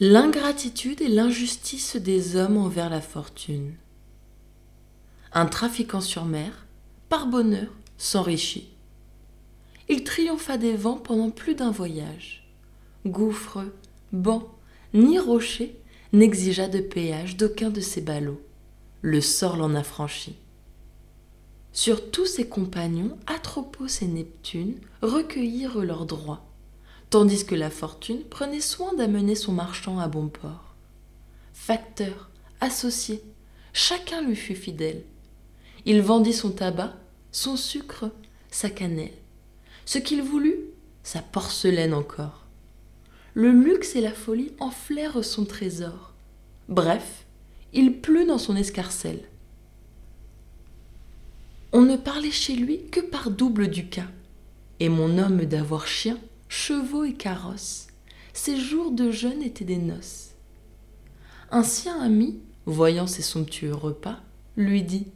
L'ingratitude et l'injustice des hommes envers la fortune. Un trafiquant sur mer, par bonheur, s'enrichit. Il triompha des vents pendant plus d'un voyage. Gouffre, banc, ni rocher n'exigea de péage d'aucun de ses ballots. Le sort l'en affranchit. Sur tous ses compagnons, Atropos et Neptune recueillirent leurs droits tandis que la fortune prenait soin d'amener son marchand à bon port. Facteur, associé, chacun lui fut fidèle. Il vendit son tabac, son sucre, sa cannelle. Ce qu'il voulut, sa porcelaine encore. Le luxe et la folie enflèrent son trésor. Bref, il plut dans son escarcelle. On ne parlait chez lui que par double ducat, et mon homme d'avoir chien chevaux et carrosses. Ses jours de jeûne étaient des noces. Un sien ami, voyant ces somptueux repas, lui dit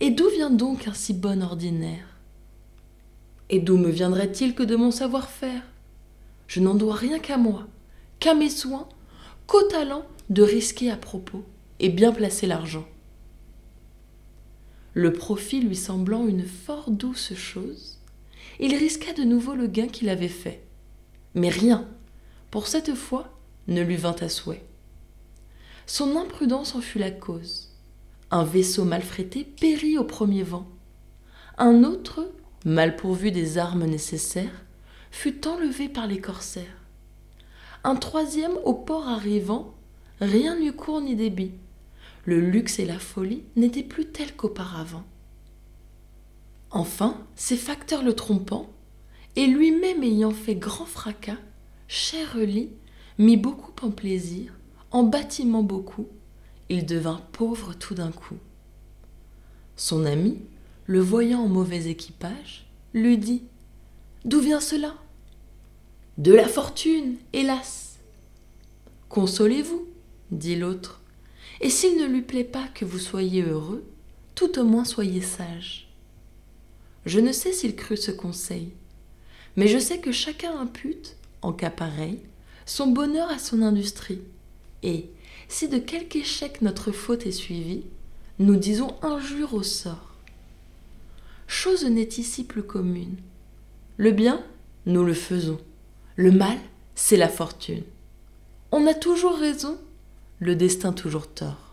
Et d'où vient donc un si bon ordinaire Et d'où me viendrait-il que de mon savoir-faire Je n'en dois rien qu'à moi, qu'à mes soins, qu'au talent de risquer à propos et bien placer l'argent. Le profit lui semblant une fort douce chose, il risqua de nouveau le gain qu'il avait fait. Mais rien, pour cette fois, ne lui vint à souhait. Son imprudence en fut la cause. Un vaisseau mal frété périt au premier vent. Un autre, mal pourvu des armes nécessaires, fut enlevé par les corsaires. Un troisième, au port arrivant, rien n'eut cours ni débit. Le luxe et la folie n'étaient plus tels qu'auparavant. Enfin, ses facteurs le trompant, et lui-même ayant fait grand fracas, cher mit beaucoup en plaisir, en bâtiment beaucoup, il devint pauvre tout d'un coup. Son ami, le voyant en mauvais équipage, lui dit D'où vient cela De la fortune, hélas Consolez-vous, dit l'autre, et s'il ne lui plaît pas que vous soyez heureux, tout au moins soyez sage. Je ne sais s'il crut ce conseil, mais je sais que chacun impute, en cas pareil, son bonheur à son industrie. Et, si de quelque échec notre faute est suivie, nous disons injure au sort. Chose n'est ici plus commune. Le bien, nous le faisons. Le mal, c'est la fortune. On a toujours raison, le destin toujours tort.